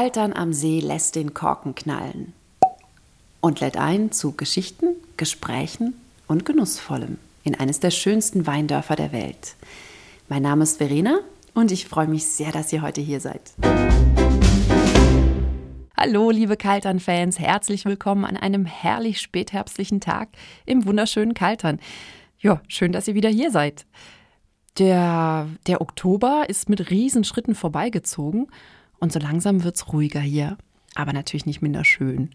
Kaltern am See lässt den Korken knallen und lädt ein zu Geschichten, Gesprächen und Genussvollem in eines der schönsten Weindörfer der Welt. Mein Name ist Verena und ich freue mich sehr, dass ihr heute hier seid. Hallo, liebe Kaltern-Fans, herzlich willkommen an einem herrlich spätherbstlichen Tag im wunderschönen Kaltern. Ja, schön, dass ihr wieder hier seid. Der, der Oktober ist mit Riesenschritten vorbeigezogen und so langsam wird es ruhiger hier. Aber natürlich nicht minder schön.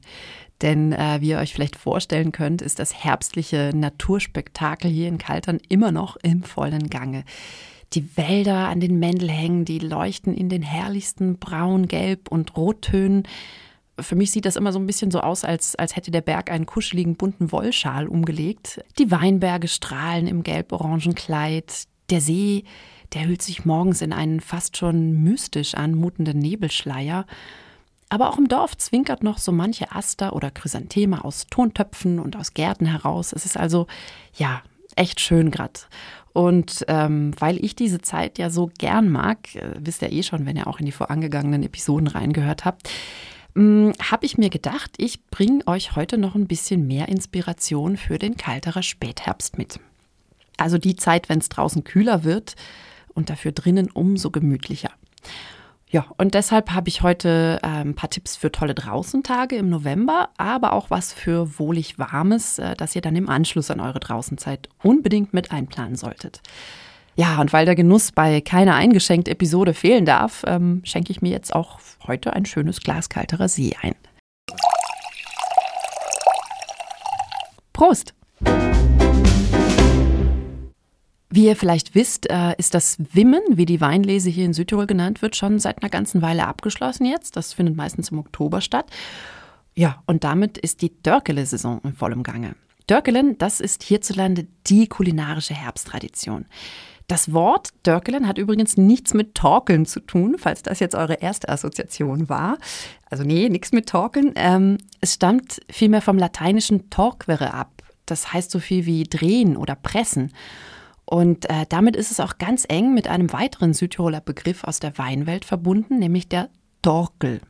Denn äh, wie ihr euch vielleicht vorstellen könnt, ist das herbstliche Naturspektakel hier in Kaltern immer noch im vollen Gange. Die Wälder an den Mändelhängen, die leuchten in den herrlichsten Braun, Gelb und Rottönen. Für mich sieht das immer so ein bisschen so aus, als, als hätte der Berg einen kuscheligen bunten Wollschal umgelegt. Die Weinberge strahlen im gelb-orangen Kleid. Der See, der hüllt sich morgens in einen fast schon mystisch anmutenden Nebelschleier. Aber auch im Dorf zwinkert noch so manche Aster oder Chrysantheme aus Tontöpfen und aus Gärten heraus. Es ist also, ja, echt schön gerade. Und ähm, weil ich diese Zeit ja so gern mag, äh, wisst ihr eh schon, wenn ihr auch in die vorangegangenen Episoden reingehört habt, hm, habe ich mir gedacht, ich bringe euch heute noch ein bisschen mehr Inspiration für den kalterer Spätherbst mit. Also die Zeit, wenn es draußen kühler wird und dafür drinnen umso gemütlicher. Ja, und deshalb habe ich heute äh, ein paar Tipps für tolle Draußentage im November, aber auch was für wohlig Warmes, äh, das ihr dann im Anschluss an eure Draußenzeit unbedingt mit einplanen solltet. Ja, und weil der Genuss bei keiner eingeschenkt Episode fehlen darf, ähm, schenke ich mir jetzt auch heute ein schönes Glas kalterer See ein. Prost! Wie ihr vielleicht wisst, äh, ist das Wimmen, wie die Weinlese hier in Südtirol genannt wird, schon seit einer ganzen Weile abgeschlossen jetzt. Das findet meistens im Oktober statt. Ja, und damit ist die Dörkele-Saison in vollem Gange. Dörkelen, das ist hierzulande die kulinarische Herbsttradition. Das Wort Dörkelen hat übrigens nichts mit Torkeln zu tun, falls das jetzt eure erste Assoziation war. Also nee, nichts mit Torkeln. Ähm, es stammt vielmehr vom lateinischen torquere ab. Das heißt so viel wie drehen oder pressen. Und äh, damit ist es auch ganz eng mit einem weiteren Südtiroler Begriff aus der Weinwelt verbunden, nämlich der Dorkel.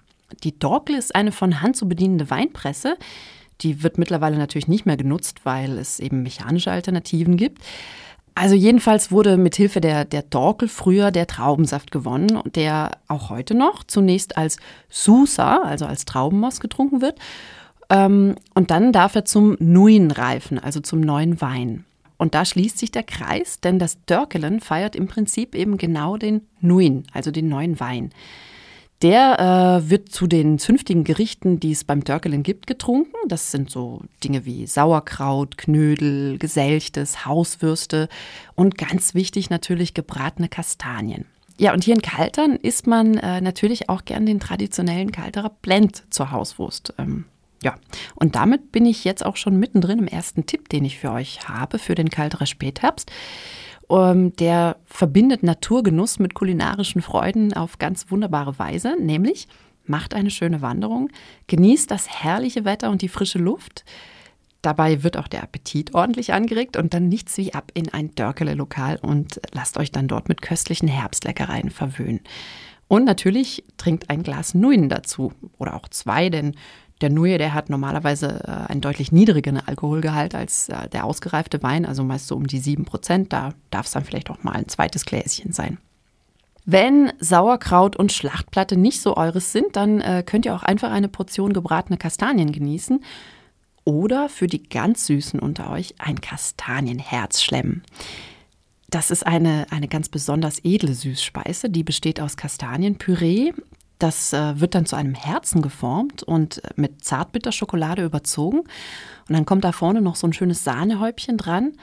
Die Dorkel ist eine von Hand zu bedienende Weinpresse. Die wird mittlerweile natürlich nicht mehr genutzt, weil es eben mechanische Alternativen gibt. Also jedenfalls wurde mithilfe der, der Dorkel früher der Traubensaft gewonnen, der auch heute noch zunächst als Susa, also als Traubenmoss getrunken wird. Ähm, und dann darf er zum Nuin reifen, also zum neuen Wein. Und da schließt sich der Kreis, denn das Dörkelen feiert im Prinzip eben genau den Nuin, also den neuen Wein. Der äh, wird zu den zünftigen Gerichten, die es beim Dörkelen gibt, getrunken. Das sind so Dinge wie Sauerkraut, Knödel, Geselchtes, Hauswürste und ganz wichtig natürlich gebratene Kastanien. Ja, und hier in Kaltern isst man äh, natürlich auch gern den traditionellen Kalterer Blend zur Hauswurst. Ähm, ja, und damit bin ich jetzt auch schon mittendrin im ersten Tipp, den ich für euch habe für den Kalterer Spätherbst. Ähm, der verbindet Naturgenuss mit kulinarischen Freuden auf ganz wunderbare Weise, nämlich macht eine schöne Wanderung, genießt das herrliche Wetter und die frische Luft. Dabei wird auch der Appetit ordentlich angeregt und dann nichts wie ab in ein Dörkele-Lokal und lasst euch dann dort mit köstlichen Herbstleckereien verwöhnen. Und natürlich trinkt ein Glas Nuin dazu oder auch zwei, denn der Nuye, der hat normalerweise äh, einen deutlich niedrigeren Alkoholgehalt als äh, der ausgereifte Wein, also meist so um die 7 Prozent. Da darf es dann vielleicht auch mal ein zweites Gläschen sein. Wenn Sauerkraut und Schlachtplatte nicht so eures sind, dann äh, könnt ihr auch einfach eine Portion gebratene Kastanien genießen oder für die ganz Süßen unter euch ein Kastanienherz schlemmen. Das ist eine, eine ganz besonders edle Süßspeise, die besteht aus Kastanienpüree, das äh, wird dann zu einem Herzen geformt und mit Zartbitterschokolade überzogen. Und dann kommt da vorne noch so ein schönes Sahnehäubchen dran.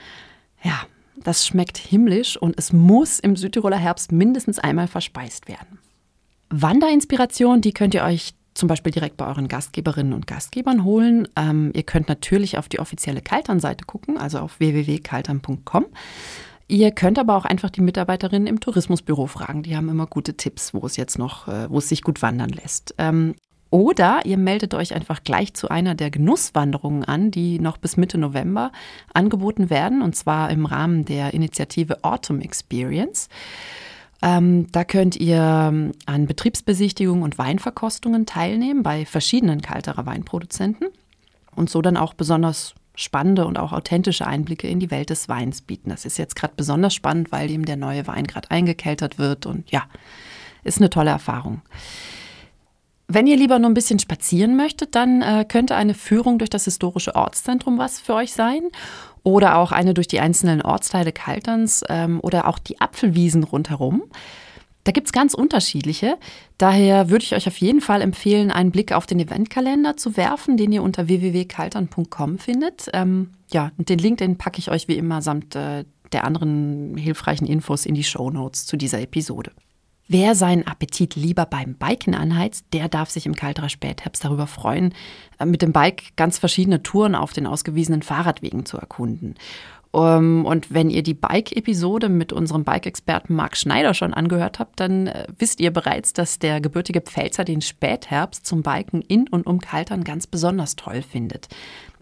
Ja, das schmeckt himmlisch und es muss im Südtiroler Herbst mindestens einmal verspeist werden. Wanderinspiration, die könnt ihr euch zum Beispiel direkt bei euren Gastgeberinnen und Gastgebern holen. Ähm, ihr könnt natürlich auf die offizielle Kaltern-Seite gucken, also auf www.kaltern.com. Ihr könnt aber auch einfach die Mitarbeiterinnen im Tourismusbüro fragen. Die haben immer gute Tipps, wo es jetzt noch, äh, wo es sich gut wandern lässt. Ähm, oder ihr meldet euch einfach gleich zu einer der Genusswanderungen an, die noch bis Mitte November angeboten werden, und zwar im Rahmen der Initiative Autumn Experience. Ähm, da könnt ihr ähm, an Betriebsbesichtigungen und Weinverkostungen teilnehmen bei verschiedenen Kalterer Weinproduzenten und so dann auch besonders spannende und auch authentische Einblicke in die Welt des Weins bieten. Das ist jetzt gerade besonders spannend, weil eben der neue Wein gerade eingekeltert wird und ja, ist eine tolle Erfahrung. Wenn ihr lieber nur ein bisschen spazieren möchtet, dann äh, könnte eine Führung durch das historische Ortszentrum was für euch sein. Oder auch eine durch die einzelnen Ortsteile Kalterns ähm, oder auch die Apfelwiesen rundherum. Da gibt es ganz unterschiedliche. Daher würde ich euch auf jeden Fall empfehlen, einen Blick auf den Eventkalender zu werfen, den ihr unter www.kaltern.com findet. Ähm, ja, und den Link, den packe ich euch wie immer samt äh, der anderen hilfreichen Infos in die Show Notes zu dieser Episode. Wer seinen Appetit lieber beim Biken anheizt, der darf sich im Kalterer Spätherbst darüber freuen, äh, mit dem Bike ganz verschiedene Touren auf den ausgewiesenen Fahrradwegen zu erkunden. Um, und wenn ihr die Bike-Episode mit unserem Bike-Experten Marc Schneider schon angehört habt, dann äh, wisst ihr bereits, dass der gebürtige Pfälzer den Spätherbst zum Biken in und um Kaltern ganz besonders toll findet.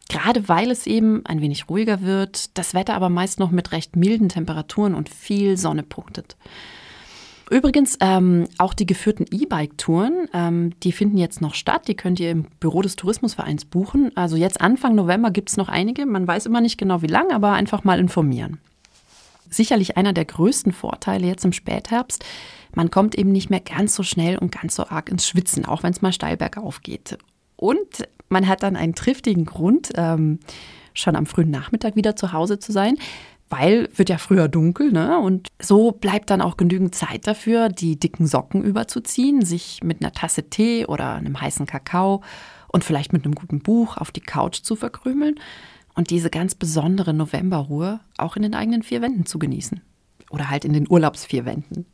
Gerade weil es eben ein wenig ruhiger wird, das Wetter aber meist noch mit recht milden Temperaturen und viel Sonne punktet. Übrigens, ähm, auch die geführten E-Bike-Touren, ähm, die finden jetzt noch statt. Die könnt ihr im Büro des Tourismusvereins buchen. Also jetzt Anfang November gibt es noch einige. Man weiß immer nicht genau wie lang, aber einfach mal informieren. Sicherlich einer der größten Vorteile jetzt im Spätherbst. Man kommt eben nicht mehr ganz so schnell und ganz so arg ins Schwitzen, auch wenn es mal steil bergauf geht. Und man hat dann einen triftigen Grund, ähm, schon am frühen Nachmittag wieder zu Hause zu sein, weil wird ja früher dunkel, ne? Und so bleibt dann auch genügend Zeit dafür, die dicken Socken überzuziehen, sich mit einer Tasse Tee oder einem heißen Kakao und vielleicht mit einem guten Buch auf die Couch zu verkrümeln und diese ganz besondere Novemberruhe auch in den eigenen vier Wänden zu genießen. Oder halt in den Urlaubsvier Wänden.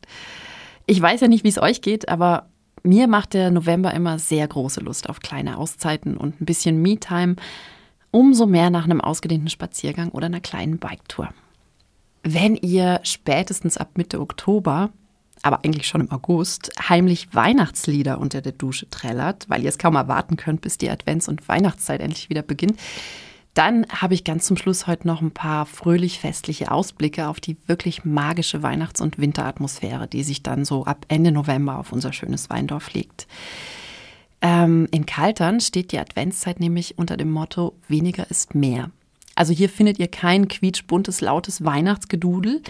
Ich weiß ja nicht, wie es euch geht, aber mir macht der November immer sehr große Lust auf kleine Auszeiten und ein bisschen Me-Time. Umso mehr nach einem ausgedehnten Spaziergang oder einer kleinen Biketour wenn ihr spätestens ab Mitte Oktober, aber eigentlich schon im August, heimlich Weihnachtslieder unter der Dusche trällert, weil ihr es kaum erwarten könnt, bis die Advents- und Weihnachtszeit endlich wieder beginnt, dann habe ich ganz zum Schluss heute noch ein paar fröhlich festliche Ausblicke auf die wirklich magische Weihnachts- und Winteratmosphäre, die sich dann so ab Ende November auf unser schönes Weindorf legt. Ähm, in Kaltern steht die Adventszeit nämlich unter dem Motto weniger ist mehr. Also hier findet ihr kein quietschbuntes, lautes Weihnachtsgedudel,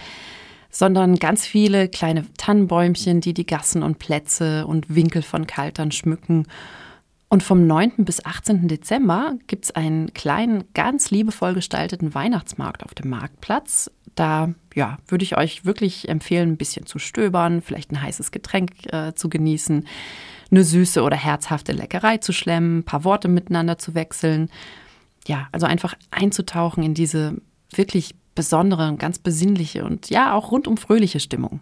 sondern ganz viele kleine Tannenbäumchen, die die Gassen und Plätze und Winkel von Kaltern schmücken. Und vom 9. bis 18. Dezember gibt es einen kleinen, ganz liebevoll gestalteten Weihnachtsmarkt auf dem Marktplatz. Da ja, würde ich euch wirklich empfehlen, ein bisschen zu stöbern, vielleicht ein heißes Getränk äh, zu genießen, eine süße oder herzhafte Leckerei zu schlemmen, ein paar Worte miteinander zu wechseln ja, also einfach einzutauchen in diese wirklich besondere und ganz besinnliche und ja auch rundum fröhliche Stimmung.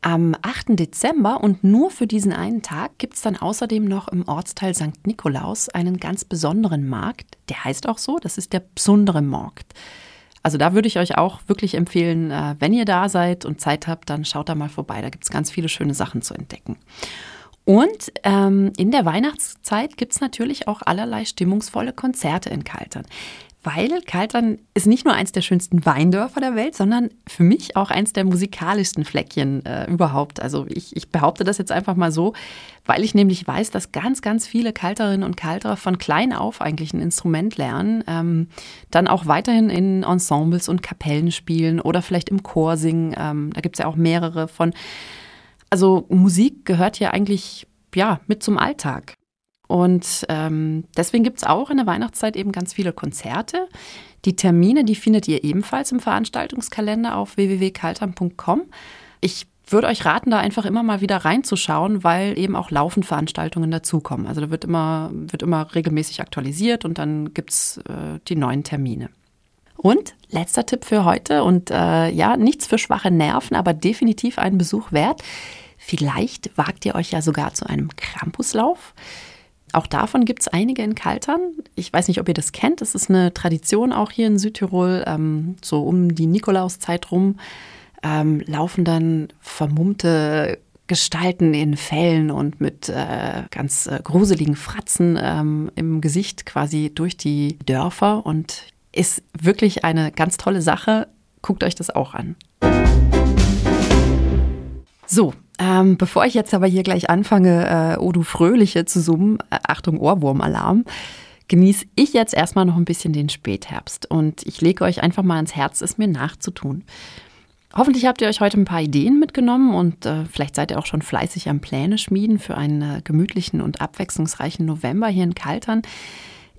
Am 8. Dezember und nur für diesen einen Tag gibt es dann außerdem noch im Ortsteil St. Nikolaus einen ganz besonderen Markt. Der heißt auch so, das ist der besondere Markt. Also da würde ich euch auch wirklich empfehlen, äh, wenn ihr da seid und Zeit habt, dann schaut da mal vorbei. Da gibt es ganz viele schöne Sachen zu entdecken. Und ähm, in der Weihnachtszeit gibt es natürlich auch allerlei stimmungsvolle Konzerte in Kaltern. Weil Kaltern ist nicht nur eins der schönsten Weindörfer der Welt, sondern für mich auch eins der musikalischsten Fleckchen äh, überhaupt. Also ich, ich behaupte das jetzt einfach mal so, weil ich nämlich weiß, dass ganz, ganz viele Kalterinnen und Kalterer von klein auf eigentlich ein Instrument lernen, ähm, dann auch weiterhin in Ensembles und Kapellen spielen oder vielleicht im Chor singen. Ähm, da gibt es ja auch mehrere von also Musik gehört hier eigentlich ja mit zum Alltag. Und ähm, deswegen gibt es auch in der Weihnachtszeit eben ganz viele Konzerte. Die Termine, die findet ihr ebenfalls im Veranstaltungskalender auf www.kaltern.com. Ich würde euch raten, da einfach immer mal wieder reinzuschauen, weil eben auch laufend Veranstaltungen dazukommen. Also da wird immer, wird immer regelmäßig aktualisiert und dann gibt es äh, die neuen Termine. Und letzter Tipp für heute und äh, ja, nichts für schwache Nerven, aber definitiv einen Besuch wert. Vielleicht wagt ihr euch ja sogar zu einem Krampuslauf. Auch davon gibt es einige in Kaltern. Ich weiß nicht, ob ihr das kennt. Das ist eine Tradition auch hier in Südtirol. Ähm, so um die Nikolauszeit rum ähm, laufen dann vermummte Gestalten in Fellen und mit äh, ganz äh, gruseligen Fratzen ähm, im Gesicht quasi durch die Dörfer und ist wirklich eine ganz tolle Sache. Guckt euch das auch an. So, ähm, bevor ich jetzt aber hier gleich anfange, äh, oh du Fröhliche zu summen, äh, Achtung Ohrwurmalarm, genieße ich jetzt erstmal noch ein bisschen den Spätherbst und ich lege euch einfach mal ans Herz, es mir nachzutun. Hoffentlich habt ihr euch heute ein paar Ideen mitgenommen und äh, vielleicht seid ihr auch schon fleißig am Pläne schmieden für einen äh, gemütlichen und abwechslungsreichen November hier in Kaltern.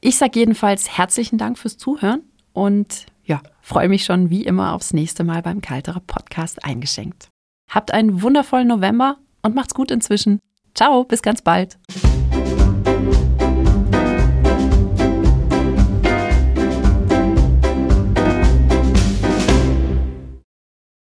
Ich sage jedenfalls herzlichen Dank fürs Zuhören und ja, freue mich schon wie immer aufs nächste Mal beim Kalterer Podcast eingeschenkt. Habt einen wundervollen November und macht's gut inzwischen. Ciao, bis ganz bald.